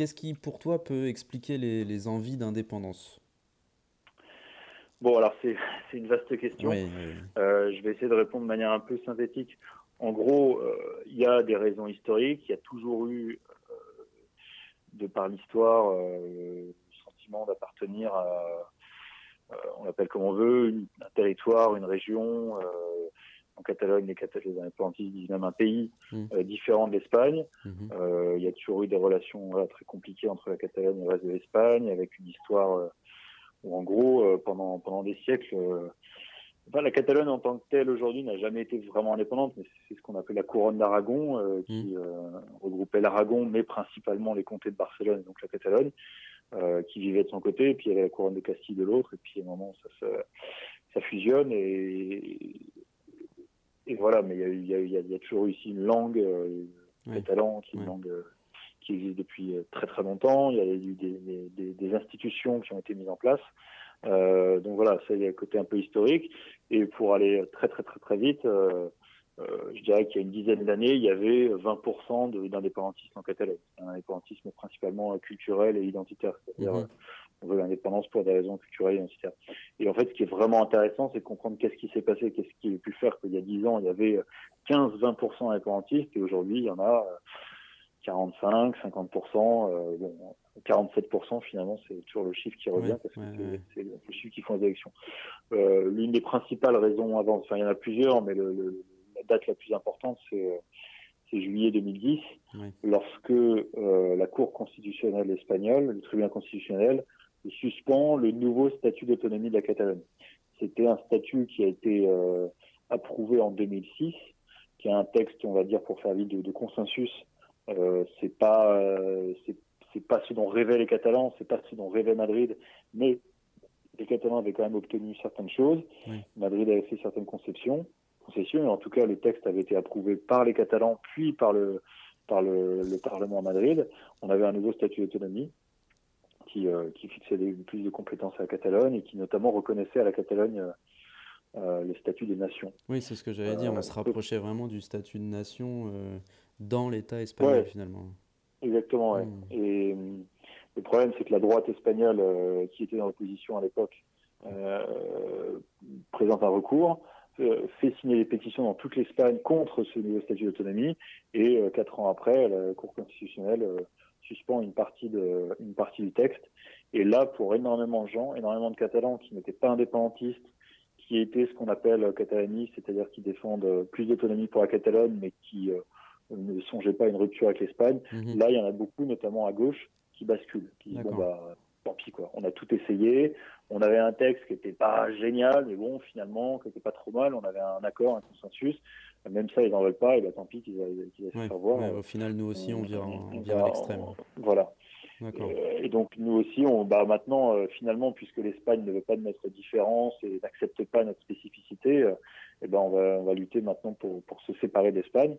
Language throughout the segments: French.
qu'est-ce qui, pour toi, peut expliquer les, envies d'indépendance? Bon, alors c'est une vaste question. Euh, je vais essayer de répondre de manière un peu synthétique. En gros, euh, il y a des raisons historiques. Il y a toujours eu, de par l'histoire, le sentiment d'appartenir à, on l'appelle comme on veut, un territoire, une région en Catalogne, les, les indépendantistes disent même un pays mmh. euh, différent de l'Espagne. Mmh. Euh, il y a toujours eu des relations très compliquées entre la Catalogne et le reste de l'Espagne, avec une histoire euh, où, en gros, pendant, pendant des siècles, la Catalogne en tant que telle aujourd'hui n'a jamais été vraiment indépendante, mais c'est ce qu'on appelle la couronne d'Aragon, qui mmh. regroupait l'Aragon, mais principalement les comtés de Barcelone, donc la Catalogne, qui vivait de son côté, et puis il y avait la couronne de Castille de l'autre, et puis à un moment ça, ça fusionne, et, et voilà, mais il y a, y, a, y a, toujours ici une langue, euh, catalan, qui une langue euh, qui existe depuis euh, très très longtemps. Il y a eu des, des, des, institutions qui ont été mises en place. Euh, donc voilà, ça il y a un côté un peu historique. Et pour aller très très très très vite, je dirais qu'il y a une dizaine d'années, il y avait 20% d'indépendantistes en Catalogne. Un indépendantisme principalement culturel et identitaire. C'est-à-dire, mhm on veut l'indépendance pour des raisons culturelles et identitaires. Et en fait, ce qui est vraiment intéressant, c'est de comprendre qu'est-ce qui s'est passé, qu'est-ce qui a pu faire qu'il y a 10 ans, il y avait 15-20% indépendantistes et aujourd'hui, il y en a 45, 50%, euh, bon, 47% finalement, c'est toujours le chiffre qui revient parce que c'est le chiffre qui font les élections. Euh, L'une des principales raisons avant, enfin il y en a plusieurs, mais le, le, la date la plus importante, c'est c'est juillet 2010, lorsque euh, la Cour constitutionnelle espagnole, le tribunal constitutionnel, suspend le nouveau statut d'autonomie de la Catalogne. C'était un statut qui a été euh, approuvé en 2006, qui est un texte, on va dire, pour faire vite, de, consensus. Euh, c'est pas, euh, c'est pas ce dont rêvaient les Catalans, c'est pas ce dont rêvait Madrid, mais les Catalans avaient quand même obtenu certaines choses. Madrid avait fait certaines conceptions, concessions, et en tout cas, le texte avait été approuvé par les Catalans, puis par le par le, le Parlement à Madrid. On avait un nouveau statut d'autonomie qui, euh, qui fixait des, plus de compétences à la Catalogne et qui notamment reconnaissait à la Catalogne euh, euh le statut de nation. Oui, c'est ce que j'allais dire. On se rapprochait vraiment du statut de nation dans l'État espagnol finalement. Exactement, ouais. Hmm. Et le problème, c'est que la droite espagnole, qui était dans l'opposition à l'époque, présente un recours, fait signer des pétitions dans toute l'Espagne contre ce nouveau statut d'autonomie, et quatre ans après, la Cour constitutionnelle suspend une partie, de, une partie du texte. Et là, pour énormément de gens, énormément de Catalans qui n'étaient pas indépendantistes, qui étaient ce qu'on appelle catalanistes, c'est-à-dire qui défendent plus d'autonomie pour la Catalogne, mais qui euh, ne songeaient pas à une rupture avec l'Espagne, mhm. là, il y en a beaucoup, notamment à gauche, qui basculent, qui disent, bon, bah, tant pis, quoi. On a tout essayé. On avait un texte qui était pas génial, mais bon, finalement, qui était pas trop mal. On avait un accord, un consensus même ça, ils n'en veulent pas, et bah, tant pis qu'ils aient, qu faire voir. au final, nous aussi, on, vient, on, vient à l'extrême. Voilà. Euh, et donc, nous aussi, on, bah, maintenant, euh, finalement, puisque l'Espagne ne veut pas de notre différence et n'accepte pas notre spécificité, euh, et ben, on, va, on va lutter maintenant pour, pour se séparer d'Espagne.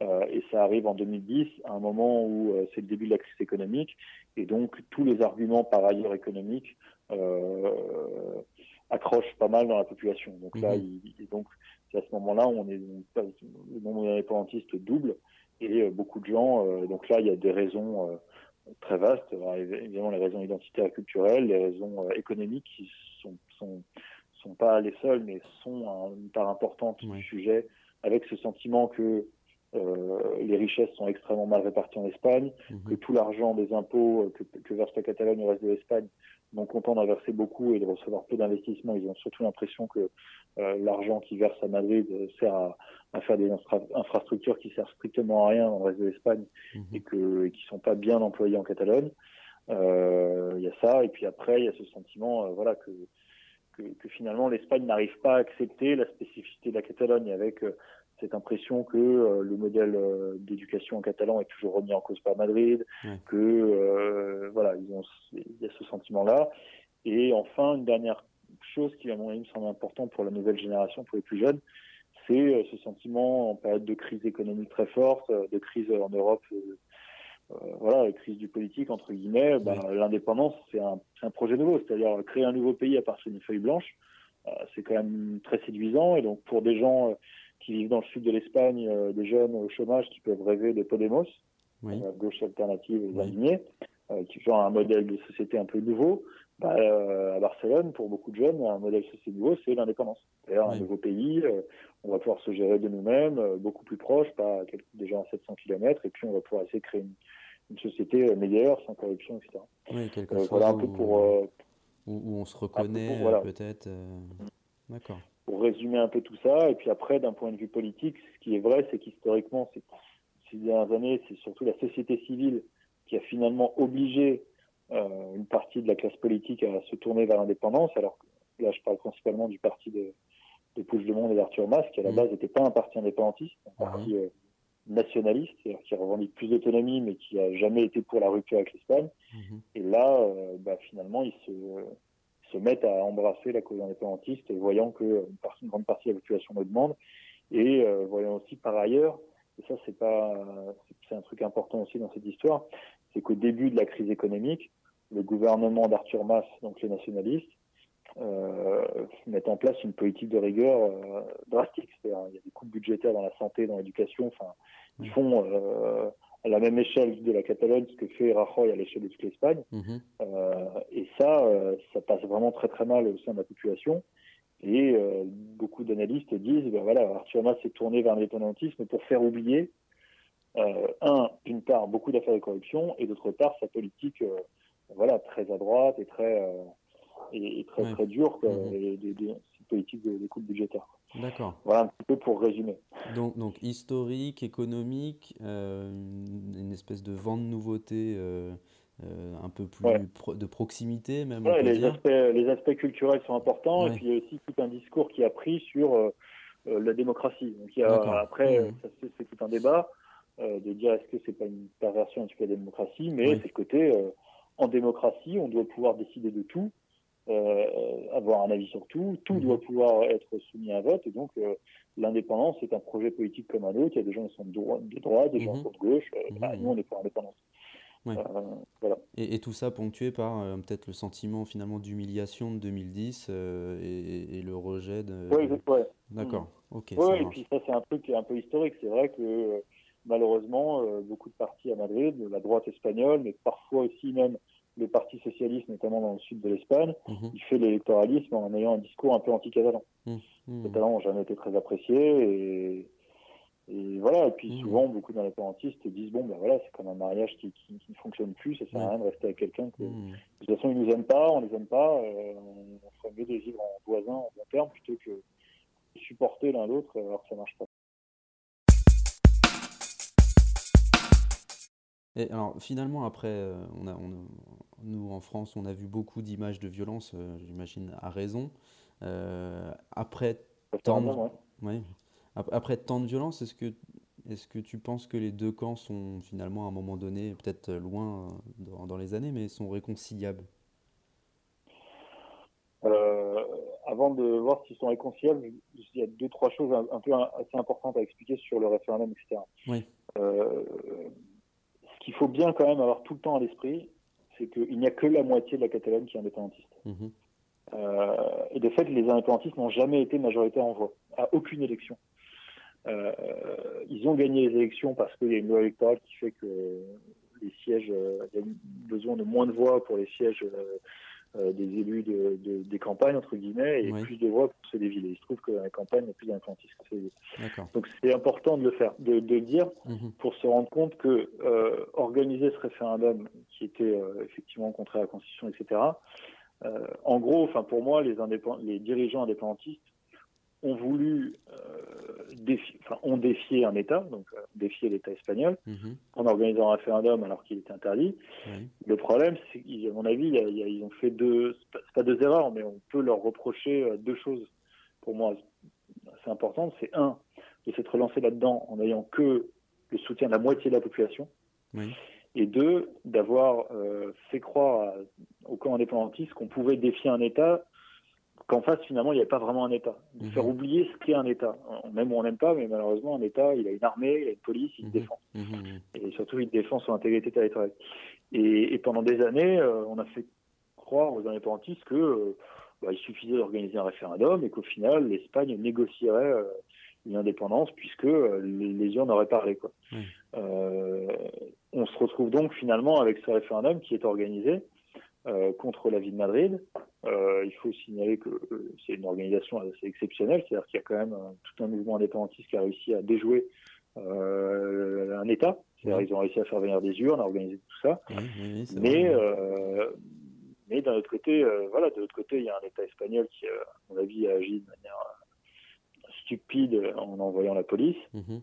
Euh, et ça arrive en 2010, à un moment où euh, c'est le début de la crise économique, et donc tous les arguments par ailleurs économiques accrochent pas mal dans la population. Donc là, mhm. il, donc à ce moment-là, on est le nombre d'indépendantistes double et euh, beaucoup de gens. Euh, donc là, il y a des raisons euh, très vastes. évidemment, les raisons identitaires et culturelles, les raisons économiques qui sont, sont sont pas les seules, mais sont une part importante du sujet, avec ce sentiment que euh, les richesses sont extrêmement mal réparties en Espagne, mhm. que tout l'argent des impôts que, que verse la Catalogne au reste de l'Espagne non contents d'en verser beaucoup et de recevoir peu d'investissements. Ils ont surtout l'impression que l'argent qui verse à Madrid euh, sert à, à faire des infrastructures qui servent strictement à rien dans le reste de l'Espagne mhm. et que et qui sont pas bien employées en Catalogne. Euh, il y a ça et puis après il y a ce sentiment voilà que que, que finalement l'Espagne n'arrive pas à accepter la spécificité de la Catalogne avec cette impression que euh, le modèle euh, d'éducation en catalan est toujours remis en cause par Madrid, que euh, voilà, ils ont, il y a ce sentiment-là. Et enfin, une dernière chose qui à mon avis me semble important pour la nouvelle génération, pour les plus jeunes, c'est ce sentiment en période de crise économique très forte, de crise en Europe, euh, voilà, crise du politique entre guillemets. Bah, L'indépendance, c'est un, un, projet nouveau, c'est-à-dire créer un nouveau pays à partir d'une feuille blanche. c'est quand même très séduisant et donc pour des gens qui vivent dans le sud de l'Espagne, euh, des jeunes au chômage qui peuvent rêver de Podemos, la gauche alternative et oui. qui genre un modèle de société un peu nouveau. Bah, à Barcelone, pour beaucoup de jeunes, un modèle société nouveau, c'est l'indépendance. D'ailleurs, un nouveau pays, on va pouvoir se gérer de nous-mêmes, beaucoup plus proche, pas déjà à 700 km, et puis on va pouvoir essayer de créer une, société meilleure, sans corruption, etc. Oui, quelque chose voilà un peu pour, où, où, on se reconnaît, peut-être. D'accord pour résumer un peu tout ça. Et puis après, d'un point de vue politique, ce qui est vrai, c'est qu'historiquement, ces dernières années, c'est surtout la société civile qui a finalement obligé euh, une partie de la classe politique à se tourner vers l'indépendance. Alors là, je parle principalement du parti de, de Pouche de Monde et d'Arthur Mas, qui à la mmh. base n'était pas un parti indépendantiste, un parti euh, nationaliste, qui revendique plus d'autonomie, mais qui a jamais été pour la rupture avec l'Espagne. Mmh. Et là, euh, bah, finalement, il se se mettent à embrasser la cause indépendantiste, voyant que une, partie, une grande partie de la population le demande, et euh, voyant aussi par ailleurs, et ça c'est pas, c'est un truc important aussi dans cette histoire, c'est qu'au début de la crise économique, le gouvernement d'Arthur Mas, donc les nationalistes, euh, mettent en place une politique de rigueur euh, drastique. C'est-à-dire, il y a des coupes budgétaires dans la santé, dans l'éducation. Enfin, ils font euh, à la même échelle de la Catalogne, ce que fait Rajoy à l'échelle de toute l'Espagne. Mhm. Euh, et ça, ça passe vraiment très très mal au sein de la population. Et beaucoup d'analystes disent, ben voilà, Arthur Mas s'est tourné vers l'indépendantisme pour faire oublier, un, d'une part, beaucoup d'affaires de corruption, et d'autre part, sa politique, voilà, très à droite et très et, très très dure, mhm. des, des, politiques de, de coupe budgétaire. D'accord. Voilà un petit peu pour résumer. Donc, donc historique, économique, euh, une espèce de vent de nouveauté euh, euh, un peu plus de proximité même. Ouais, les, Aspects, les aspects culturels sont importants et puis il y a aussi tout un discours qui a pris sur la démocratie. Donc il y a, après, mmh. c'est tout un débat de dire est-ce que c'est pas une perversion un petit peu de la démocratie, mais c'est le côté en démocratie, on doit pouvoir décider de tout. Euh, avoir un avis sur tout, tout doit mhm. pouvoir être soumis à un vote, et donc euh, l'indépendance est un projet politique comme un autre, il y a des gens qui sont de, droite, des gens qui mhm. sont de gauche, euh, mhm. bah, nous on est pour l'indépendance. voilà. et, et, tout ça ponctué par peut-être le sentiment finalement d'humiliation de 2010 et, et, le rejet de... Oui, ouais. D'accord, ok. Oui, et puis ça c'est un truc un peu historique, c'est vrai que malheureusement beaucoup de partis à Madrid, la droite espagnole, mais parfois aussi même le Parti socialiste, notamment dans le sud de l'Espagne, mhm. il fait l'électoralisme en ayant un discours un peu anti-catalan. Mhm. Les Catalans n'ont jamais été très appréciés et, voilà. Et puis mhm. souvent, beaucoup d'indépendantistes disent bon, ben voilà, c'est comme un mariage qui, ne fonctionne plus, ça sert à rien de rester avec quelqu'un que de toute façon ils nous aiment pas, on les aime pas, euh, on ferait mieux de vivre en voisin, en bon terme, plutôt que de supporter l'un l'autre alors que ça marche pas. Et alors finalement, après, euh, on a, nous en France, on a vu beaucoup d'images de violence, euh, j'imagine à raison. Euh, après, tant de, après tant de violence, est-ce que, est que tu penses que les deux camps sont finalement à un moment donné, peut-être loin dans, les années, mais sont réconciliables? Avant de voir s'ils sont réconciliables, il y a deux, trois choses un, peu assez importantes à expliquer sur le référendum, etc. Oui qu'il faut bien quand même avoir tout le temps à l'esprit, c'est qu'il n'y a que la moitié de la Catalogne qui est indépendantiste. Mhm. Euh, et de fait, les indépendantistes n'ont jamais été majoritaires en voix, à aucune élection. Euh, ils ont gagné les élections parce qu'il y a une loi électorale qui fait que les sièges, euh, il y a besoin de moins de voix pour les sièges euh, des élus de, des campagnes, entre guillemets, et plus de voix pour ceux des villes. il se trouve que la campagne, il y a plus villes. Donc c'est important de le faire, de, de le dire, mhm. pour se rendre compte que euh, organiser ce référendum, qui était euh, effectivement contraire à la Constitution, etc., en gros, enfin pour moi, les, les dirigeants indépendantistes ont voulu euh, défier, enfin, ont défié un État, donc euh, défier l'État espagnol, mhm. en organisant un référendum alors qu'il était interdit. Le problème, c'est qu'à mon avis, ils ont fait deux, c'est pas deux erreurs, mais on peut leur reprocher euh, deux choses, pour moi, assez importantes. C'est un, de s'être lancé là-dedans en n'ayant que le soutien de la moitié de la population. Et deux, d'avoir fait croire au camp indépendantiste qu'on pouvait défier un État qu'en face, finalement, il n'y avait pas vraiment un État. De faire mhm. oublier ce qu'est un État. Même on n'aime pas, mais malheureusement, un État, il a une armée, il a une police, il se mhm. défend. Mhm. Et surtout, il défend son intégrité territoriale. Et, pendant des années, euh, on a fait croire aux indépendantistes que euh, bah, il suffisait d'organiser un référendum et qu'au final, l'Espagne négocierait euh, une indépendance puisque les, les, n'auraient parlé. Quoi. on se retrouve donc finalement avec ce référendum qui est organisé contre la ville de Madrid. Euh, il faut signaler que euh, c'est une organisation assez exceptionnelle, c'est-à-dire qu'il y a quand même tout un mouvement indépendantiste qui a réussi à déjouer un État. C'est-à-dire ils ont réussi à faire venir des urnes, à organiser tout ça. mais mais d'un autre côté, voilà, de l'autre côté, il y a un État espagnol qui, à mon avis, a agi de manière stupide en envoyant la police. Mhm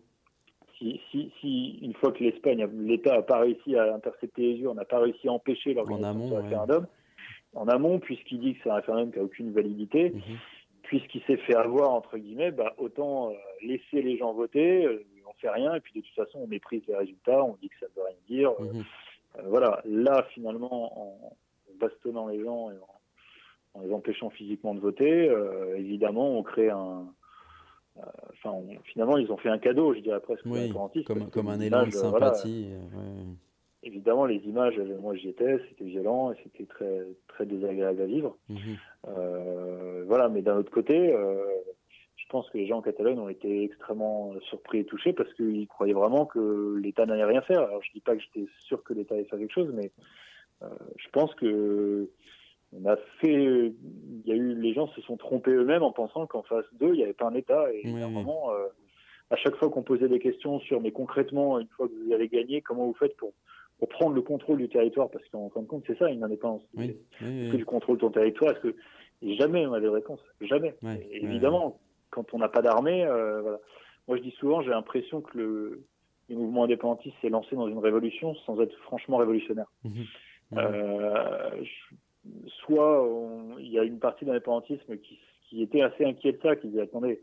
si, si, une fois que l'Espagne, l'État n'a pas réussi à intercepter les urnes, n'a pas réussi à empêcher l'organisation du référendum, en amont, puisqu'il dit que c'est un référendum qui n'a aucune validité, mhm. puisqu'il s'est fait avoir, entre guillemets, bah, autant euh, laisser les gens voter, euh, on ne fait rien, et puis de toute façon, on méprise les résultats, on dit que ça ne veut rien dire. Euh, mhm. voilà, là, finalement, en, bastonnant les gens et en, les empêchant physiquement de voter, évidemment, on crée un, euh, enfin, finalement, ils ont fait un cadeau, je dirais presque, oui, comme, comme un élan de sympathie. Évidemment, les images, moi j'y étais, c'était violent et c'était très, très désagréable à vivre. Mhm. Euh, voilà, mais d'un autre côté, euh, je pense que les gens en Catalogne ont été extrêmement surpris et touchés parce qu'ils croyaient vraiment que l'État n'allait rien faire. Alors je dis pas que j'étais sûr que l'État allait faire quelque chose, mais je pense que on a fait, il y a eu, les gens se sont trompés eux-mêmes en pensant qu'en face d'eux, il n'y avait pas un État. Et moment, euh, à chaque fois qu'on posait des questions sur, mais concrètement, une fois que vous avez gagné, comment vous faites pour, pour prendre le contrôle du territoire Parce qu'en fin de compte, c'est ça une indépendance. Oui, est-ce que tu contrôles ton territoire? Est-ce que et jamais on avait de réponse? Jamais. évidemment, quand on n'a pas d'armée, euh, voilà. Moi, je dis souvent, j'ai l'impression que le, le, mouvement indépendantiste s'est lancé dans une révolution sans être franchement révolutionnaire. Mhm. Euh, soit il y a une partie de l'indépendantisme qui, qui, était assez inquiète de ça, qui disait attendez,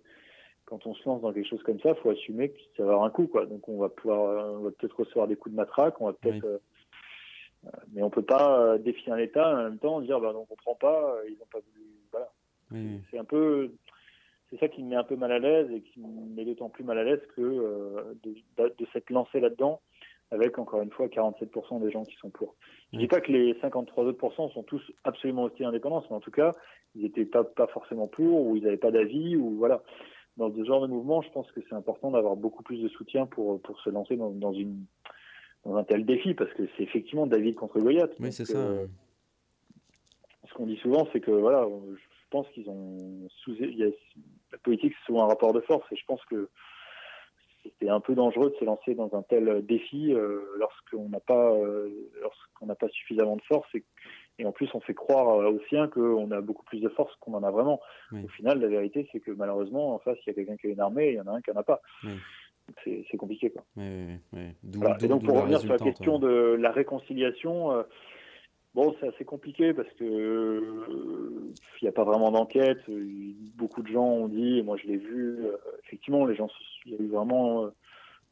quand on se lance dans quelque chose comme ça, il faut assumer que ça va avoir un coup, quoi. Donc on va pouvoir, on va peut-être recevoir des coups de matraque, on va peut-être, euh, euh, mais on peut pas euh, défier un État en même temps dire bah non, on comprend pas, ils n'ont pas voulu, voilà. C'est un peu, c'est ça qui me met un peu mal à l'aise et qui me met d'autant plus mal à l'aise que de, de s'être lancé là-dedans avec encore une fois 47% des gens qui sont pour. Je ne dis pas que les 53 autres sont tous absolument aussi indépendants, mais en tout cas, ils n'étaient pas, pas forcément pour, ou ils n'avaient pas d'avis, ou voilà. Dans ce genre de mouvement, je pense que c'est important d'avoir beaucoup plus de soutien pour, pour se lancer dans, dans, une, dans un tel défi, parce que c'est effectivement David contre Goliath. Oui, c'est ça. Euh, ce qu'on dit souvent, c'est que voilà, je pense qu'ils ont sous, la politique, c'est souvent un rapport de force, et je pense que c'est un peu dangereux de se lancer dans un tel défi euh, lorsqu'on n'a pas euh, lorsqu'on n'a pas suffisamment de force et, et, en plus on fait croire aux siens qu'on a beaucoup plus de force qu'on en a vraiment. Au final, la vérité c'est que malheureusement en face il y a quelqu'un qui a une armée et il y en a un qui n'en a pas. C'est compliqué quoi. et donc pour revenir sur la question de la réconciliation. Euh, Bon, c'est assez compliqué parce que il n'y a pas vraiment d'enquête. Beaucoup de gens ont dit, et moi je l'ai vu, euh, effectivement, les gens, il y a eu vraiment euh,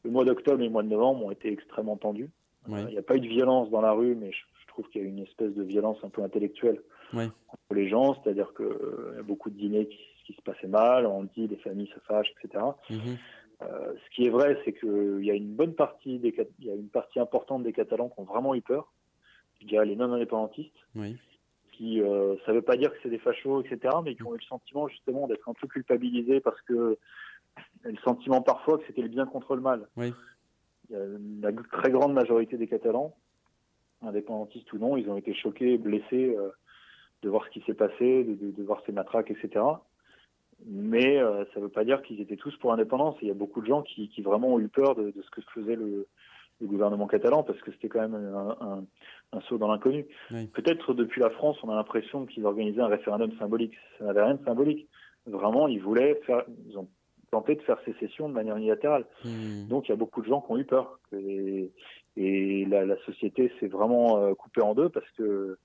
le mois d'octobre et le mois de novembre ont été extrêmement tendus. Il n'y a pas eu de violence dans la rue, mais je, trouve qu'il y a une espèce de violence un peu intellectuelle entre les gens, c'est-à-dire qu'il euh, y a beaucoup de dîners qui, se passaient mal, on dit, les familles se fâchent, etc. Mhm. ce qui est vrai, c'est qu'il y a une bonne partie des, il y a une partie importante des Catalans qui ont vraiment eu peur je dirais les non-indépendantistes, oui. qui, euh, ça ne veut pas dire que c'est des fachos, etc., mais qui ont eu le sentiment justement d'être un peu culpabilisés parce que le sentiment parfois que c'était le bien contre le mal. Oui. Il y a la très grande majorité des Catalans, indépendantistes ou non, ils ont été choqués, blessés euh, de voir ce qui s'est passé, de, de, voir ces matraques, etc. Mais euh, ça ne veut pas dire qu'ils étaient tous pour l'indépendance. Il y a beaucoup de gens qui, qui vraiment ont eu peur de, de ce que faisait le, le gouvernement catalan parce que c'était quand même un, un, saut dans l'inconnu. Peut-être depuis la France, on a l'impression qu'ils organisaient un référendum symbolique. Ça n'avait rien de symbolique. Vraiment, ils voulaient faire, ils ont tenté de faire sécession de manière unilatérale. Hmm. Donc il y a beaucoup de gens qui ont eu peur. Et, et la, la, société s'est vraiment euh, coupée en deux parce que,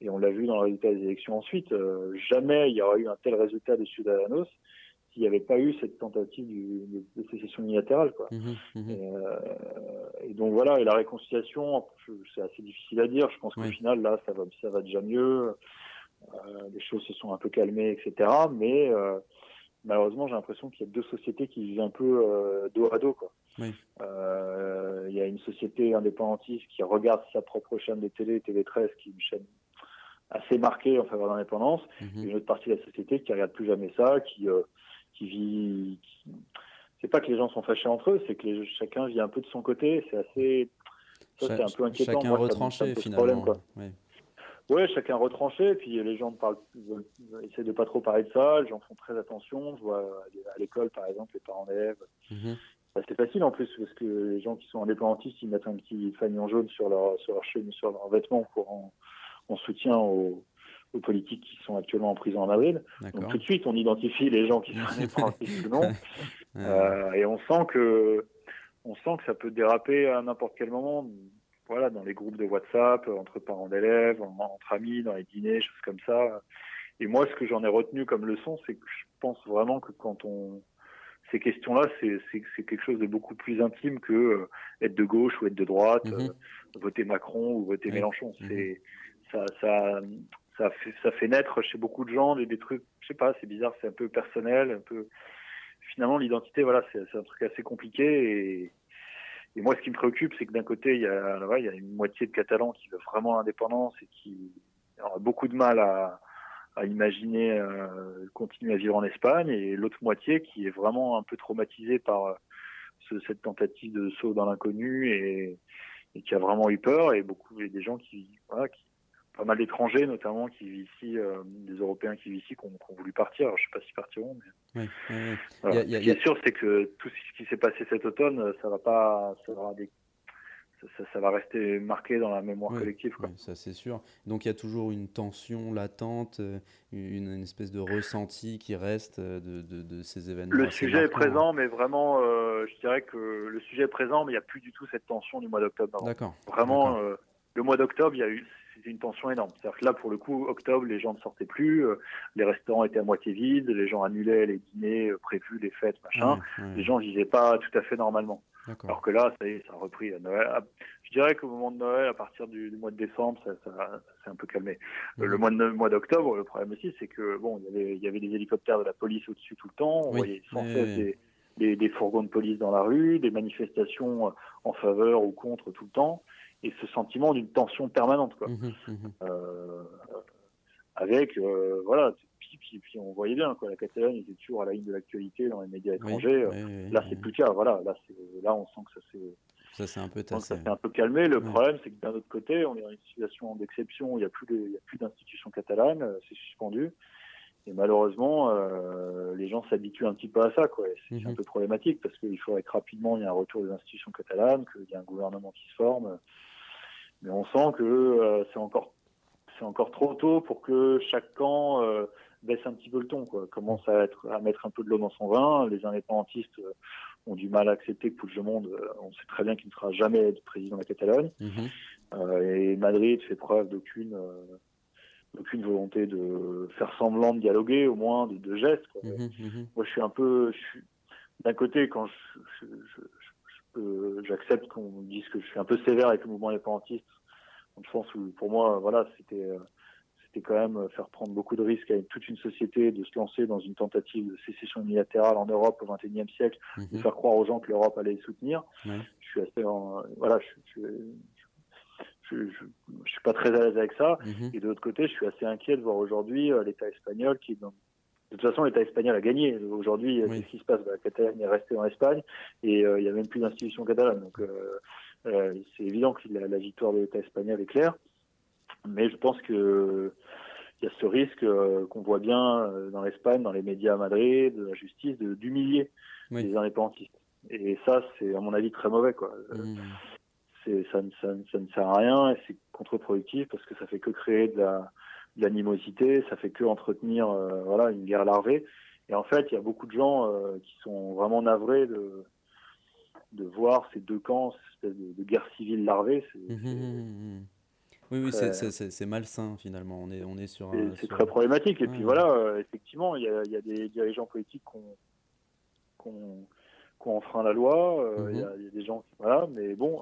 et on l'a vu dans le résultat des élections ensuite, euh, jamais il y aurait eu un tel résultat des Ciudadanos s'il n'y avait pas eu cette tentative de, sécession unilatérale. Quoi. Mmh mmh euh, et, donc voilà, et la réconciliation, c'est assez difficile à dire. Je pense qu'au final, là, ça va, ça va déjà mieux. Euh, les choses se sont un peu calmées, etc. Mais malheureusement, j'ai l'impression qu'il y a deux sociétés qui vivent un peu dos à dos. Quoi. Il y a une société indépendantiste qui regarde sa propre chaîne de télé, TV13, qui est une chaîne assez marquée en faveur de l'indépendance, mmh et une autre partie de la société qui regarde plus jamais ça, qui qui vit. C'est pas que les gens sont fâchés entre eux, c'est que chacun vit un peu de son côté. C'est assez. c'est un peu inquiétant. Chacun retranché finalement. Problème, quoi. Ouais, chacun retranché, puis les gens parlent, essaient de pas trop parler de ça, les gens font très attention. Je vois à l'école, par exemple, les parents d'élèves. Mhm. C'est facile en plus, parce que les gens qui sont indépendantistes, ils mettent un petit fanion jaune sur leur, sur leur chemise, sur leurs vêtements pour en, soutien aux, politiques qui sont actuellement en prison en avril. Donc tout de suite, on identifie les gens qui sont indépendantistes ou non. Euh, et on sent que on sent que ça peut déraper à n'importe quel moment voilà, dans les groupes de WhatsApp, entre parents d'élèves, entre amis, dans les dîners, choses comme ça. Et moi, ce que j'en ai retenu comme leçon, c'est que je pense vraiment que quand on ces questions-là, c'est quelque chose de beaucoup plus intime que euh, être de gauche ou être de droite, mm-hmm. euh, voter Macron ou voter Mélenchon. Mm-hmm. C'est ça, ça, ça fait, ça fait naître chez beaucoup de gens des, des trucs, je sais pas, c'est bizarre, c'est un peu personnel, un peu. Finalement, l'identité, voilà, c'est un truc assez compliqué et et moi, ce qui me préoccupe, c'est que d'un côté, il y, a, il y a une moitié de Catalans qui veulent vraiment l'indépendance et qui aura beaucoup de mal à, à imaginer euh, continuer à vivre en Espagne, et l'autre moitié qui est vraiment un peu traumatisée par euh, ce, cette tentative de saut dans l'inconnu et, et, qui a vraiment eu peur, et beaucoup et des gens qui, voilà, qui pas mal d'étrangers notamment qui vivent ici, euh, des Européens qui vivent ici, qui ont, voulu partir. Alors, je sais pas s'ils partiront, mais oui, oui, oui. ce qui est sûr, c'est que tout ce qui s'est passé cet automne, ça va pas, ça va, des... ça, ça, va rester marqué dans la mémoire collective. Quoi. ça c'est sûr. Donc il y a toujours une tension latente, euh, une, une espèce de ressenti qui reste euh, de, de, de ces événements. Le sujet est présent, mais vraiment, euh, je dirais que le sujet est présent, mais il n'y a plus du tout cette tension du mois d'octobre. D'accord. Vraiment, le mois d'octobre, il y a eu c'était une tension énorme. C'est-à-dire que là, pour le coup, octobre, les gens ne sortaient plus, euh, les restaurants étaient à moitié vides, les gens annulaient les dîners euh, prévus, les fêtes, machin. Les gens vivaient pas tout à fait normalement. Alors que là, ça y est, ça a repris à Noël. Ah, je dirais qu'au moment de Noël, à partir du, mois de décembre, ça, ça, s'est un peu calmé. Le mois de mois d'octobre, le problème aussi, c'est que bon, il y, avait, il y avait des hélicoptères de la police au-dessus tout le temps. On voyait sans cesse des, des fourgons de police dans la rue, des manifestations en faveur ou contre tout le temps et ce sentiment d'une tension permanente, quoi. Mmh mmh euh, avec, euh, voilà, puis, puis, on voyait bien, quoi, la Catalogne était toujours à la ligne de l'actualité dans les médias étrangers. là, c'est plus le cas, voilà, là, là, on sent que ça s'est. Ça s'est un peu tassé. un peu calmé. Le problème, c'est que d'un autre côté, on est dans une situation d'exception. Il n'y a plus d'institutions catalanes, euh, c'est suspendu. Et malheureusement, euh, les gens s'habituent un petit peu à ça. quoi. C'est un mmh peu problématique parce qu'il faudrait que rapidement il y ait un retour des institutions catalanes, qu'il y ait un gouvernement qui se forme. Mais on sent que euh, c'est encore c'est encore trop tôt pour que chaque camp euh, baisse un petit peu le ton, quoi. Commence à être à mettre un peu de l'eau dans son vin. Les indépendantistes euh, ont du mal à accepter que Puigdemont, on sait très bien qu'il ne sera jamais président de la Catalogne. Mhm. et Madrid fait preuve d'aucune aucune volonté de faire semblant de dialoguer, au moins de, de gestes. Quoi. Mhm, mhm. Moi, je suis un peu, d'un côté, quand je, je, j'accepte qu'on dise que je suis un peu sévère avec le mouvement indépendantiste, dans le sens où pour moi, voilà, c'était euh, c'était quand même faire prendre beaucoup de risques à toute une société de se lancer dans une tentative de sécession unilatérale en Europe au XXIe siècle, de mhm. faire croire aux gens que l'Europe allait les soutenir. Je suis assez, en, voilà, je, je, je, suis pas très à l'aise avec ça. Mhm. Et de l'autre côté, je suis assez inquiet de voir aujourd'hui euh, l'État espagnol qui est dans de toute façon, l'État espagnol a gagné. Aujourd'hui, oui. ce qui se passe? La Catalogne est restée en Espagne et euh, il n'y a même plus d'institution catalane. Donc, euh, euh, c'est évident que la, victoire de l'État espagnol est claire. Mais je pense que il y a ce risque qu'on voit bien dans l'Espagne, dans les médias à Madrid, de la justice, d'humilier les indépendantistes. Et ça, c'est à mon avis très mauvais. Quoi. Mmh. Ça, ça, ça, ne sert à rien et c'est contre-productif parce que ça fait que créer de la, l'animosité, ça fait que entretenir euh, voilà une guerre larvée. Et en fait, il y a beaucoup de gens euh, qui sont vraiment navrés de de voir ces deux camps, cette espèce de, guerre civile larvée. Mmh, mmh, mmh, oui, oui, c'est malsain finalement. On est, on est sur. C'est très problématique. Et puis voilà, euh, effectivement, il y a, y a, des dirigeants politiques qui ont, enfreint la loi. Il y, a des gens qui. Voilà, mais bon,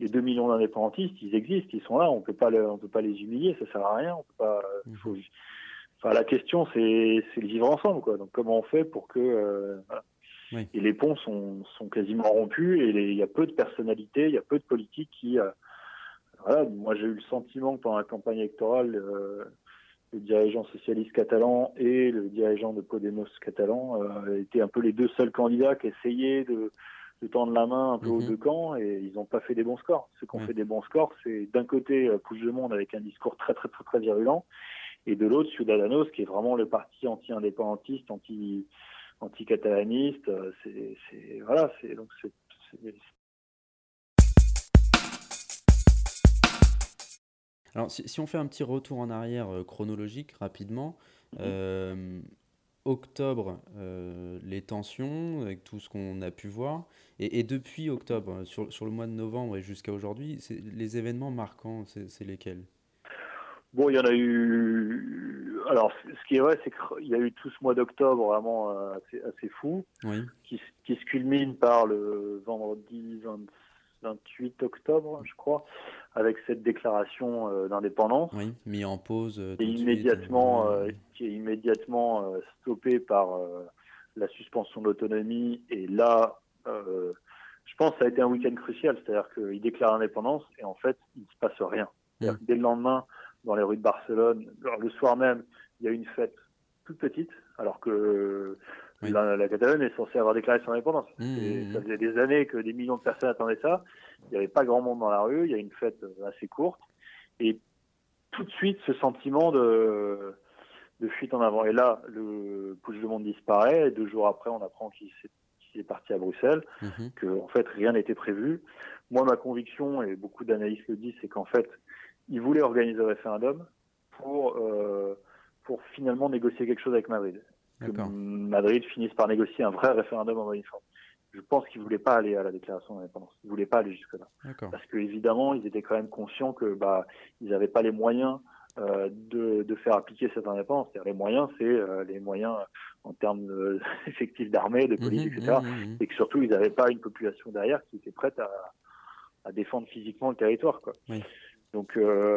les 2 millions d'indépendantistes, ils existent, ils sont là, on peut pas on peut pas les humilier, ça sert à rien, on peut pas. Mhm. enfin, la question, c'est, le vivre ensemble, quoi. Donc, comment on fait pour que euh, Et les ponts sont, sont quasiment rompus et il y a peu de personnalités, il y a peu de politiques qui. Euh, voilà, moi, j'ai eu le sentiment que pendant la campagne électorale, euh, le dirigeant socialiste catalan et le dirigeant de Podemos catalan étaient un peu les deux seuls candidats qui essayaient de de tendre la main un peu aux mhm. deux camps et ils n'ont pas fait des bons scores. Ceux qui ont fait des bons scores, c'est d'un côté de Monde avec un discours très très très très virulent et de l'autre Ciudadanos qui est vraiment le parti anti-indépendantiste, anti anti-catalaniste. C'est voilà, c'est donc c'est Alors, si, on fait un petit retour en arrière euh, chronologique rapidement, mhm. euh, octobre, euh, les tensions, avec tout ce qu'on a pu voir, et, depuis octobre, sur, sur, le mois de novembre et jusqu'à aujourd'hui, les événements marquants, c'est lesquels? Bon, il y en a eu. Alors, ce qui est vrai, c'est qu'il y a eu tout ce mois d'octobre vraiment assez, assez fou, qui, qui, se culmine par le vendredi 28 octobre, je crois, avec cette déclaration euh, d'indépendance. Oui, mis en pause. Euh, et immédiatement, euh, qui est immédiatement stoppé par la suspension de l'autonomie. Et là, je pense que ça a été un week-end crucial, c'est-à-dire qu'il déclare l'indépendance et en fait, il ne se passe rien. Dès le lendemain, dans les rues de Barcelone, le soir même, il y a une fête toute petite, alors que la, Catalogne est censée avoir déclaré son indépendance. Mmh, et mmh, ça mmh. faisait des années que des millions de personnes attendaient ça. Il n'y avait pas grand monde dans la rue. Il y a une fête euh, assez courte. Et tout de suite, ce sentiment de, de fuite en avant. Et là, le Pouche de Monde disparaît. Et deux jours après, on apprend qu'il est, parti à Bruxelles, que en fait, rien n'était prévu. Moi, ma conviction, et beaucoup d'analystes le disent, c'est qu'en fait, il voulait organiser un référendum pour, euh, pour finalement négocier quelque chose avec Madrid que Madrid finisse par négocier un vrai référendum en mode Je pense qu'ils voulaient pas aller à la déclaration d'indépendance. Ils voulaient pas aller jusque là. Parce que évidemment, ils étaient quand même conscients que bah ils n'avaient pas les moyens euh, de, de, faire appliquer cette indépendance. les moyens, c'est euh, les moyens en termes d'effectifs d'armée, de police, mmh, etc. Mmh, mmh, et que surtout, ils n'avaient pas une population derrière qui était prête à, à défendre physiquement le territoire. Quoi. Donc, euh,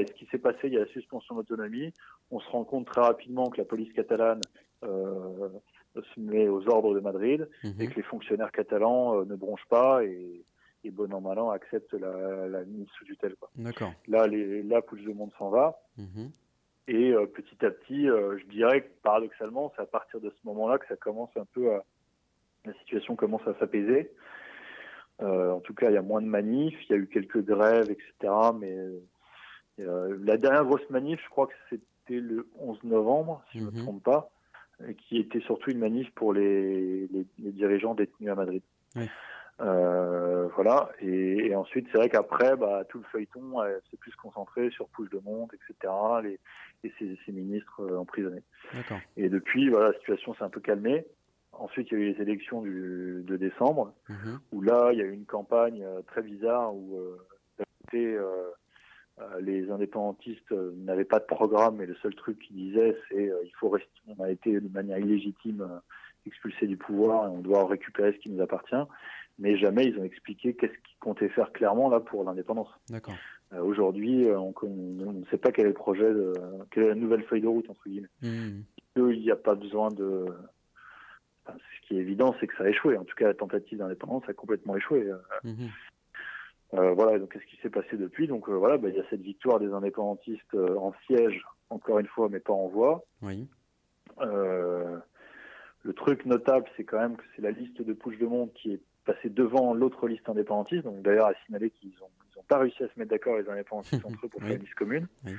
et ce qui s'est passé, il y a la suspension d'autonomie. On se rend compte très rapidement que la police catalane euh, se met aux ordres de Madrid mhm. et que les fonctionnaires catalans euh, ne bronchent pas et, et bon an mal an acceptent la, mise sous tutelle. D'accord. Là, les, là, de Monde s'en va. Mhm. Et petit à petit, je dirais que paradoxalement, c'est à partir de ce moment-là que ça commence un peu à, la situation commence à s'apaiser. Euh, en tout cas, il y a moins de manifs, il y a eu quelques grèves, etc. Mais euh, la dernière grosse manif, je crois que c'était le 11 novembre, si je ne me mhm. trompe pas, qui était surtout une manif pour les, les, dirigeants détenus à Madrid. Euh, voilà. Et, ensuite, c'est vrai qu'après, bah, tout le feuilleton s'est plus concentré sur Pouche de Monde, etc. Les, et ses, ministres emprisonnés. Et depuis, voilà, la situation s'est un peu calmée. Ensuite, il y a eu les élections du, de décembre, mhm. où là, il y a eu une campagne euh, très bizarre où euh, euh, euh les indépendantistes n'avaient pas de programme, et le seul truc qu'ils disaient, c'est il faut rester, on a été de manière illégitime expulsé du pouvoir et on doit récupérer ce qui nous appartient. Mais jamais ils ont expliqué qu'est-ce qu'ils comptaient faire clairement là pour l'indépendance. D'accord. Aujourd'hui, on ne sait pas quel est le projet, de, quelle est la nouvelle feuille de route entre guillemets. Mhm. Il n'y a pas besoin de ce qui est évident, c'est que ça a échoué. En tout cas, la tentative d'indépendance a complètement échoué. Euh, mhm. Euh, voilà, donc qu'est-ce qui s'est passé depuis? Donc euh, voilà, bah, il y a cette victoire des indépendantistes en siège, encore une fois, mais pas en voix. Oui. le truc notable, c'est quand même que c'est la liste de Pouche de Monde qui est passée devant l'autre liste indépendantiste. Donc d'ailleurs, à signaler qu'ils n'ont ils ont pas réussi à se mettre d'accord les indépendantistes entre eux pour faire une liste commune. Oui.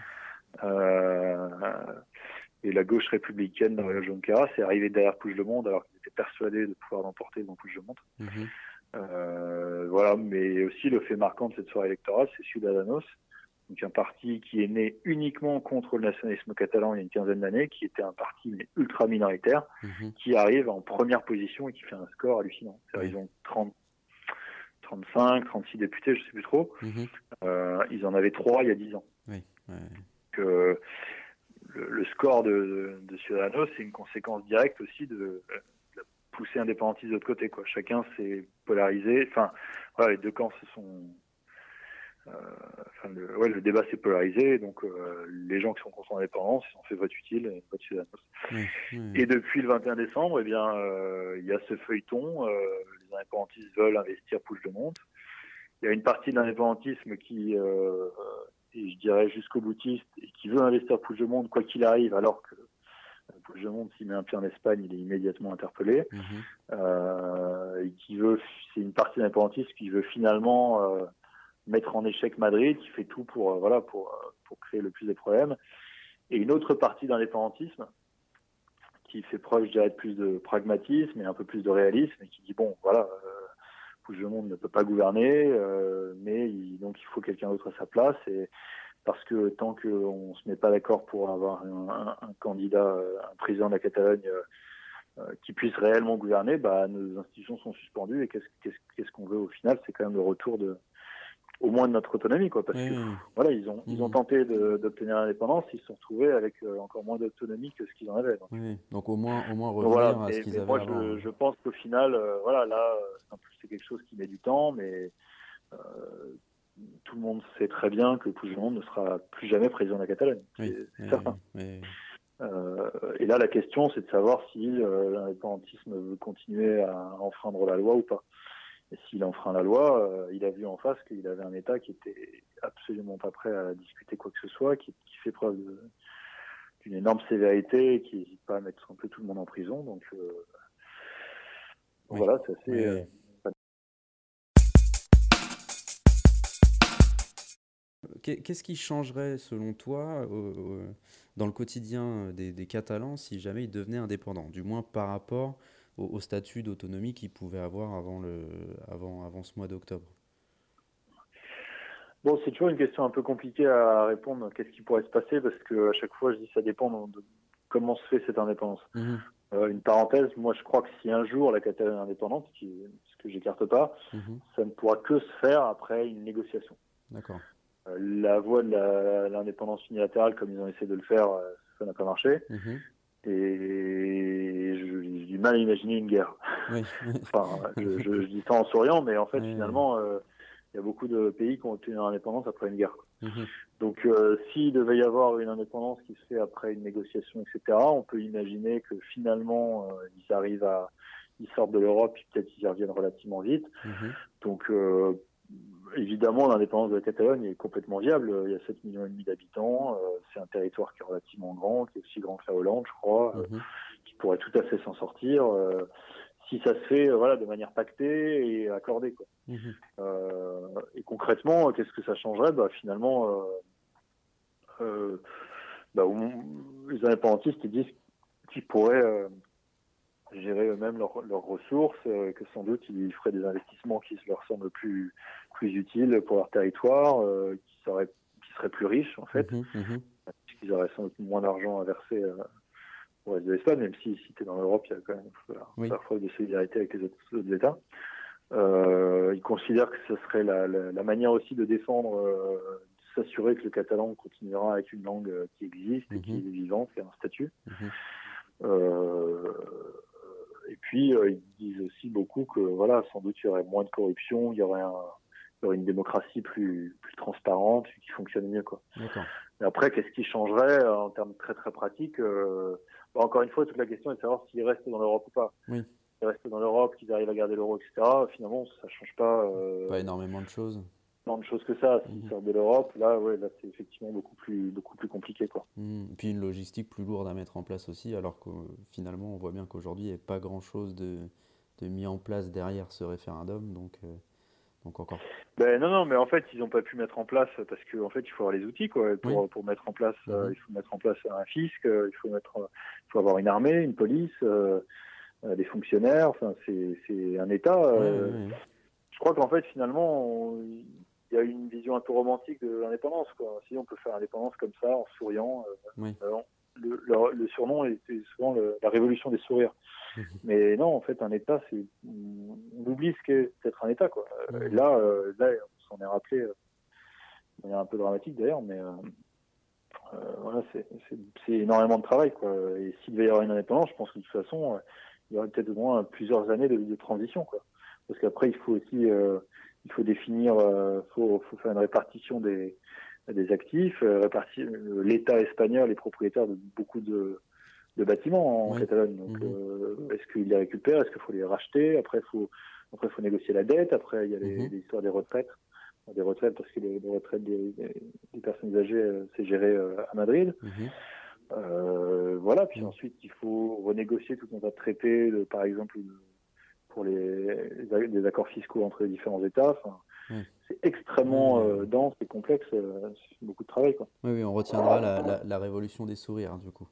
Et la gauche républicaine la Junquera s'est arrivée derrière Pouche de Monde alors qu'ils étaient persuadés de pouvoir l'emporter dans Pouche de Monde. Mhm. Euh, voilà, mais aussi le fait marquant de cette soirée électorale, c'est Ciudadanos, donc un parti qui est né uniquement contre le nationalisme catalan il y a une quinzaine d'années, qui était un parti ultra minoritaire, mhm. qui arrive en première position et qui fait un score hallucinant. Ils ont 30, 35, 36 députés, je sais plus trop. Mhm. euh, ils en avaient trois il y a 10 ans. Oui. Ouais le, score de, de, Ciudadanos, c'est une conséquence directe aussi de, poussée indépendantiste de l'autre côté. Quoi. Chacun s'est polarisé. Enfin, voilà, les deux camps se sont. Euh, enfin, le, ouais, le débat s'est polarisé. Donc, euh, les gens qui sont contre l'indépendance, ils ont fait vote utile et vote Ciudadanos. Et depuis le 21 décembre, eh bien, euh, il y a ce feuilleton. les indépendantistes veulent investir Pouche de Monde. Il y a une partie de l'indépendantisme qui et je dirais jusqu'au boutiste, et qui veut investir Pouche de Monde quoi qu'il arrive, alors que Pouche de Monde, s'il met un pied en Espagne, il est immédiatement interpellé. Mhm. Euh, et qui veut, c'est une partie indépendantistes qui veut finalement mettre en échec Madrid, qui fait tout pour voilà pour pour créer le plus de problèmes, et une autre partie d'indépendantisme qui fait preuve, je dirais, de plus de pragmatisme et un peu plus de réalisme, et qui dit bon, voilà, le monde ne peut pas gouverner, euh, mais donc il faut quelqu'un d'autre à sa place. Et parce que tant qu'on ne se met pas d'accord pour avoir un, candidat, un président de la Catalogne euh, qui puisse réellement gouverner, bah, nos institutions sont suspendues. Et qu'est-ce qu'on veut au final C'est quand même le retour de, au moins de notre autonomie, quoi. Parce que voilà, ils ont ils ont mmh. tenté d'obtenir l'indépendance, ils se sont retrouvés avec euh, encore moins d'autonomie que ce qu'ils en avaient. Donc. donc au moins au moins revenir à ce qu'ils avaient. Moi, je, je, pense qu'au final, euh, voilà, là, c'est quelque chose qui met du temps, mais euh, tout le monde sait très bien que Puigdemont ne sera plus jamais président de la Catalogne. C'est certain. et là, la question, c'est de savoir si l'indépendantisme veut continuer à enfreindre la loi ou pas. Et s'il enfreint la loi, euh, il a vu en face qu'il avait un État qui était absolument pas prêt à discuter quoi que ce soit, qui, fait preuve d'une énorme sévérité, qui n'hésite pas à mettre un peu tout le monde en prison. Donc, euh, voilà, c'est assez. Qu'est-ce qui changerait, selon toi, dans le quotidien des, des, Catalans si jamais ils devenaient indépendants, du moins par rapport au, statut d'autonomie qu'ils pouvaient avoir avant, le, avant, avant ce mois d'octobre Bon, c'est toujours une question un peu compliquée à répondre. Qu'est-ce qui pourrait se passer Parce que à chaque fois, je dis ça dépend de comment se fait cette indépendance. Mhm. Euh, une parenthèse, moi, je crois que si un jour la Catalogne est indépendante, ce que j'écarte pas, mhm. ça ne pourra que se faire après une négociation. D'accord. La voie de l'indépendance unilatérale, comme ils ont essayé de le faire, euh, ça n'a pas marché. Mhm. Et j'ai du mal à imaginer une guerre. enfin, je, dis ça en souriant, mais en fait, finalement, euh, il y a beaucoup de pays qui ont obtenu l'indépendance après une guerre. Mhm. Donc, euh, s'il devait y avoir une indépendance qui se fait après une négociation, etc., on peut imaginer que finalement, euh, ils arrivent à, ils sortent de l'Europe, puis peut-être ils y reviennent relativement vite. Mhm. Donc, évidemment, l'indépendance de la Catalogne est complètement viable. Il y a 7 millions et demi d'habitants. Euh, c'est un territoire qui est relativement grand, qui est aussi grand que la Hollande, je crois, euh, mhm. qui pourrait tout à fait s'en sortir euh, si ça se fait voilà, de manière pactée et accordée. Quoi. Mhm. et concrètement, qu'est-ce que ça changerait? Bah, Finalement, bah, les indépendantistes disent qu'ils pourraient gérer eux-mêmes leurs ressources, que sans doute ils feraient des investissements qui leur semblent plus plus utiles pour leur territoire, euh, qui, seraient, qui seraient plus riches en fait, mmh mmh puisqu'ils auraient sans doute moins d'argent à verser euh, au reste de l'Espagne, même si, si tu es dans l'Europe, il y a quand même parfois de solidarité avec les autres, États. Euh, ils considèrent que ce serait la, la, manière aussi de défendre, euh, de s'assurer que le catalan continuera avec une langue qui existe, et qui mmh. est vivante, qui a un statut. Euh, et puis, ils disent aussi beaucoup que, voilà, sans doute, il y aurait moins de corruption, il y aurait un, une démocratie plus, plus transparente, qui fonctionne mieux. Quoi. Et après, qu'est-ce qui changerait euh, en termes très très pratiques euh, bah, Encore une fois, toute la question est de savoir s'ils restent dans l'Europe ou pas. Oui. S'ils restent dans l'Europe, qu'ils arrivent à garder l'euro, etc., finalement, ça change pas. Euh, pas énormément de choses. De choses que ça. Mhm. sortent de l'Europe, là, ouais, là c'est effectivement beaucoup plus, beaucoup plus compliqué. Quoi. Mhm. Puis une logistique plus lourde à mettre en place aussi, alors que finalement, on voit bien qu'aujourd'hui, il n'y a pas grand-chose de, de mis en place derrière ce référendum. Donc. encore. Ben non, non, mais en fait, ils n'ont pas pu mettre en place parce qu'en en fait, il faut avoir les outils quoi. Pour, pour mettre en place, euh, mhm. il faut mettre en place un fisc, euh, il faut mettre, il faut avoir une armée, une police, euh, des fonctionnaires. Enfin, c'est un État. je crois qu'en fait, finalement, vision un peu romantique de l'indépendance. Si on peut faire l'indépendance comme ça, en souriant, le, surnom était souvent la révolution des sourires. Mhm. Mais non, en fait, un État, c'est on oublie ce qu'est être un État. Quoi. Mhm. Là, euh, là, on s'en est rappelé euh, de manière un peu dramatique d'ailleurs, mais euh, voilà, c'est énormément de travail. Quoi. Et s'il devait y avoir une indépendance, je pense que de toute façon, il y aurait peut-être au moins plusieurs années de, de transition. Quoi. Parce qu'après, il faut aussi il faut définir, il faut, faut, faire une répartition des, des actifs. répartir L'État espagnol est propriétaire de beaucoup de, de bâtiments en Catalogne. Donc, mhm. euh, est-ce qu'il les récupère Est-ce qu'il faut les racheter? Après, il faut, après, faut négocier la dette. Après, il y a les, mhm. histoires des retraites. Des retraites, parce que les, retraites des, personnes âgées, euh, c'est géré euh, à Madrid. Mhm. voilà. Puis ensuite, il faut renégocier tout un tas de traités, par exemple, pour les, les, accords fiscaux entre les différents États. C'est extrêmement euh, dense et complexe. Euh, c'est beaucoup de travail. Quoi. Oui, oui, on retiendra la, la, révolution des sourires, du coup.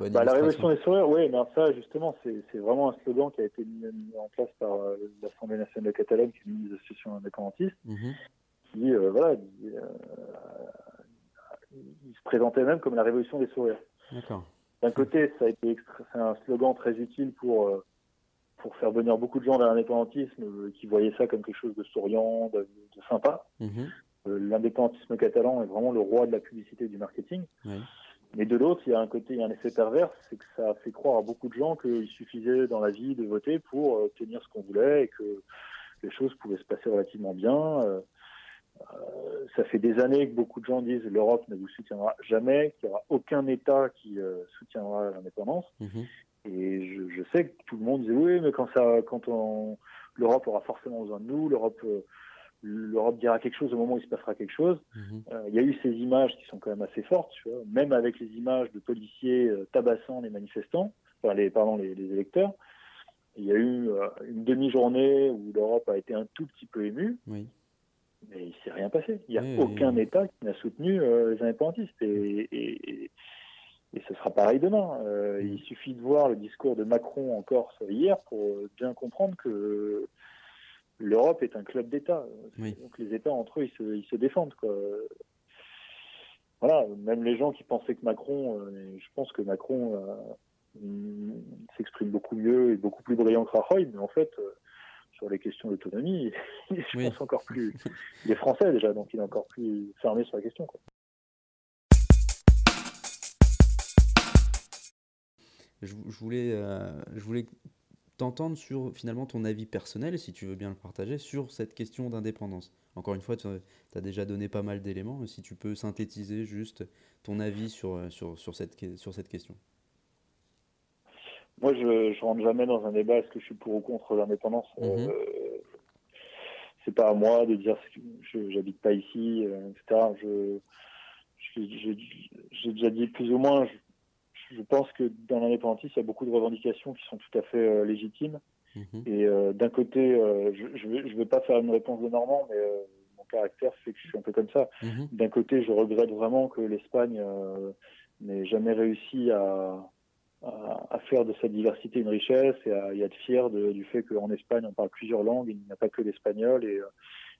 Bah, la révolution des sourires, oui, mais ça, justement, c'est vraiment un slogan qui a été mis, en place par euh, l'Assemblée nationale de Catalogne, qui est une association indépendantiste, mhm. qui, voilà, il, il, se présentait même comme la révolution des sourires. D'accord. D'un côté, ça a été c'est un slogan très utile pour pour faire venir beaucoup de gens vers l'indépendantisme euh, qui voyaient ça comme quelque chose de souriant, de, sympa. Mhm. Euh, l'indépendantisme catalan est vraiment le roi de la publicité et du marketing. Mais de l'autre, il y a un côté, il y a un effet pervers, c'est que ça fait croire à beaucoup de gens qu'il suffisait dans la vie de voter pour euh, obtenir ce qu'on voulait et que les choses pouvaient se passer relativement bien. ça fait des années que beaucoup de gens disent l'Europe ne vous soutiendra jamais, qu'il n'y aura aucun État qui soutiendra l'indépendance. Mhm. Et je, je, sais que tout le monde disait oui, mais quand ça, quand on, l'Europe aura forcément besoin de nous, l'Europe, euh, l'Europe dira quelque chose au moment où il se passera quelque chose. Mhm. Euh, il y a eu ces images qui sont quand même assez fortes, tu vois, même avec les images de policiers euh, tabassant les manifestants, enfin les, pardon, les, les électeurs. Il y a eu une demi-journée où l'Europe a été un tout petit peu émue. Oui. Mais il s'est rien passé. Il n'y a aucun État qui n'a soutenu les indépendantistes. Et, et, et ce sera pareil demain. Euh, il suffit de voir le discours de Macron en Corse hier pour bien comprendre que l'Europe est un club d'États. Donc les États entre eux, ils se, ils se défendent. Quoi. Voilà, même les gens qui pensaient que Macron, euh, je pense que Macron euh, s'exprime beaucoup mieux et beaucoup plus brillant que Rajoy, mais en fait, sur les questions d'autonomie, je pense encore plus. Il est français déjà, donc il est encore plus fermé sur la question. Quoi. Je, voulais, euh, je voulais t'entendre sur finalement ton avis personnel, si tu veux bien le partager, sur cette question d'indépendance. Encore une fois, tu as déjà donné pas mal d'éléments, mais si tu peux synthétiser juste ton avis sur, euh, sur, sur, cette, sur cette question. Moi, je ne rentre jamais dans un débat est-ce que je suis pour ou contre l'indépendance? Ce mhm. euh, c'est pas à moi de dire que j'habite pas ici, etc. Je, j'ai déjà dit plus ou moins, je pense que dans l'indépendantisme, il y a beaucoup de revendications qui sont tout à fait euh, légitimes. Mhm. Et euh, d'un côté, euh, je ne vais, pas faire une réponse de Normand, mais mon caractère fait que je suis un peu comme ça. Mhm. D'un côté, je regrette vraiment que l'Espagne n'ait jamais réussi à, à, faire de cette diversité une richesse et à, être fier du fait qu'en Espagne, on parle plusieurs langues, il n'y a pas que l'espagnol et,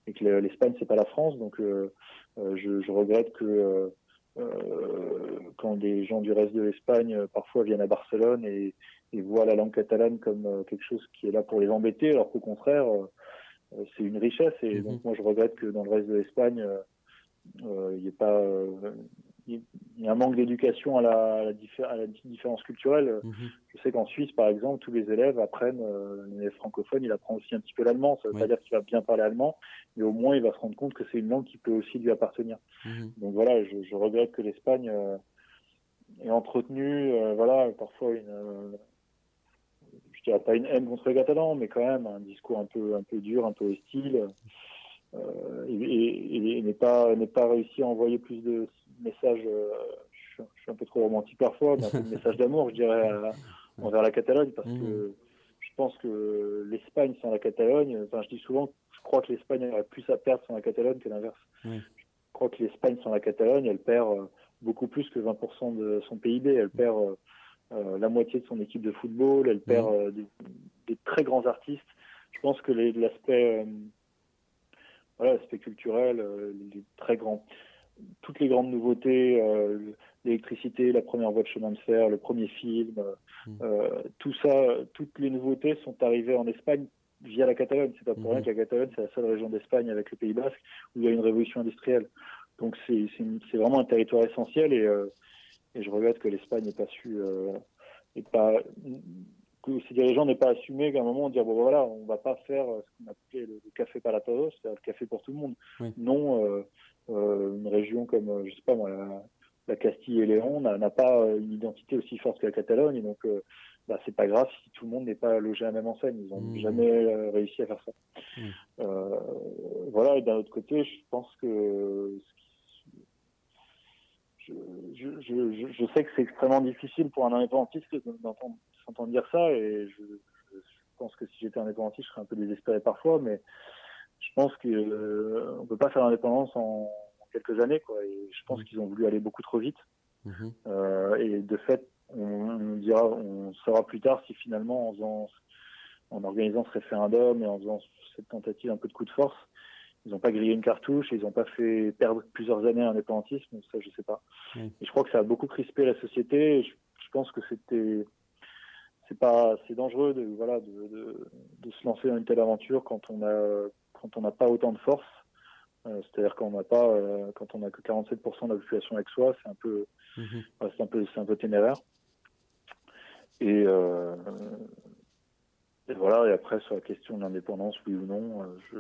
et que l'Espagne, c'est pas la France. Donc, je, je, regrette que euh, quand des gens du reste de l'Espagne euh, parfois viennent à Barcelone et, et, voient la langue catalane comme euh, quelque chose qui est là pour les embêter, alors qu'au contraire, c'est une richesse. Et mhm. donc moi, je regrette que dans le reste de l'Espagne, il n'y ait pas il y a un manque d'éducation à la, à, la différence culturelle. Mhm. Je sais qu'en Suisse, par exemple, tous les élèves apprennent, euh, les francophones, il apprend aussi un petit peu l'allemand. Ça veut pas dire qu'il va bien parler allemand, mais au moins il va se rendre compte que c'est une langue qui peut aussi lui appartenir. Mhm. Donc voilà, je, je, regrette que l'Espagne euh, ait entretenu, euh, voilà, parfois une, euh, je dirais pas une haine contre les Catalans, mais quand même un discours un peu, un peu dur, un peu hostile. Et, et, n'est pas n'est pas réussi à envoyer plus de messages. Je, suis un peu trop romantique parfois, mais un peu de message d'amour, je dirais, envers la Catalogne, parce mmh. que je pense que l'Espagne sans la Catalogne, enfin, je dis souvent, je crois que l'Espagne aurait plus à perdre sans la Catalogne que l'inverse. Je crois que l'Espagne sans la Catalogne, elle perd euh, beaucoup plus que 20% de son PIB. Elle perd la moitié de son équipe de football, elle perd des, des, très grands artistes. Je pense que l'aspect voilà, l'aspect culturel, euh, les très grands, toutes les grandes nouveautés, euh, l'électricité, la première voie de chemin de fer, le premier film, mm. euh, tout ça, toutes les nouveautés sont arrivées en Espagne via la Catalogne. C'est pas pour rien mm-hmm. que la Catalogne, c'est la seule région d'Espagne avec le Pays Basque où il y a une révolution industrielle. Donc c'est vraiment un territoire essentiel et, et je regrette que l'Espagne n'ait pas su, pas que ces dirigeants n'aient pas assumé qu'à un moment on dire bon voilà on va pas faire euh, ce qu'on appelait le, café palatados, c'est-à-dire le café pour tout le monde. Non, euh, euh, une région comme je sais pas moi la, Castille et Léon n'a pas une identité aussi forte que la Catalogne, et donc bah, c'est pas grave si tout le monde n'est pas logé à la même enseigne. Ils n'ont mmh. jamais réussi à faire ça. Mmh. voilà, et d'un autre côté, je pense que je, je, je, je sais que c'est extrêmement difficile pour un indépendantiste d'entendre s'entendre dire ça et je, pense que si j'étais indépendantiste, je serais un peu désespéré parfois, mais je pense qu'on euh, ne peut pas faire l'indépendance en, quelques années. Quoi, et je pense mmh. qu'ils ont voulu aller beaucoup trop vite. Euh, et de fait, on, dira, on saura plus tard si finalement, en, faisant, en organisant ce référendum et en faisant cette tentative un peu de coup de force, ils n'ont pas grillé une cartouche, ils n'ont pas fait perdre plusieurs années à l'indépendantisme, ça je sais pas. Et je crois que ça a beaucoup crispé la société. je, pense que c'était c'est pas c'est dangereux de voilà de, de, se lancer dans une telle aventure quand on a quand on n'a pas autant de force. Euh, c'est-à-dire quand on n'a pas euh, quand on a que 47% de la population avec soi, c'est un peu mhm. c'est un peu c'est un peu téméraire. Et, euh, et, voilà. Et après sur la question de l'indépendance, oui ou non, je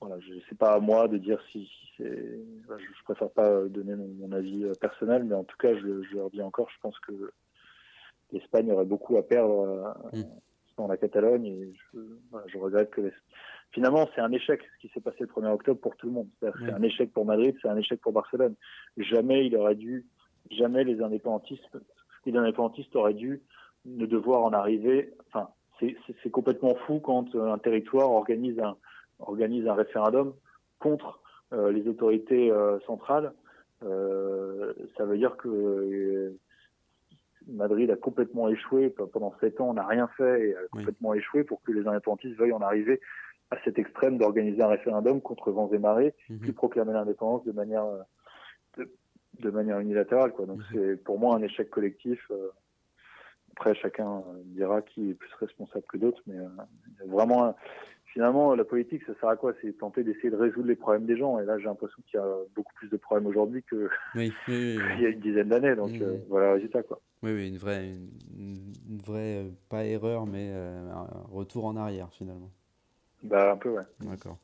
voilà, c'est pas à moi de dire si, c'est. je, préfère pas donner mon, avis personnel, mais en tout cas, je, je le redis encore, je pense que l'Espagne aurait beaucoup à perdre mm. dans la Catalogne et je, je regrette que finalement c'est un échec ce qui s'est passé le 1er octobre pour tout le monde. C'est un échec pour Madrid, c'est un échec pour Barcelone. Jamais il aurait dû, jamais les indépendantistes, les indépendantistes auraient dû ne devoir en arriver. Enfin, c'est complètement fou quand un territoire organise un organise un référendum contre euh, les autorités euh, centrales. Euh, ça veut dire que Madrid a complètement échoué pendant sept ans, on n'a rien fait et a complètement échoué pour que les indépendantistes veuillent en arriver à cet extrême d'organiser un référendum contre vents et marées, mhm. puis proclamer l'indépendance de manière de, manière unilatérale. Quoi. Donc c'est pour moi un échec collectif. Après, chacun dira qui est plus responsable que d'autres, mais vraiment finalement, la politique, ça sert à quoi? C'est tenter d'essayer de résoudre les problèmes des gens. Et là, j'ai l'impression qu'il y a beaucoup plus de problèmes aujourd'hui qu'il oui, y a une dizaine d'années. Donc mmh. euh, voilà le résultat. Quoi. Oui, oui, une vraie, une, vraie euh, pas erreur, mais euh, un retour en arrière finalement. Bah, un peu, ouais. D'accord.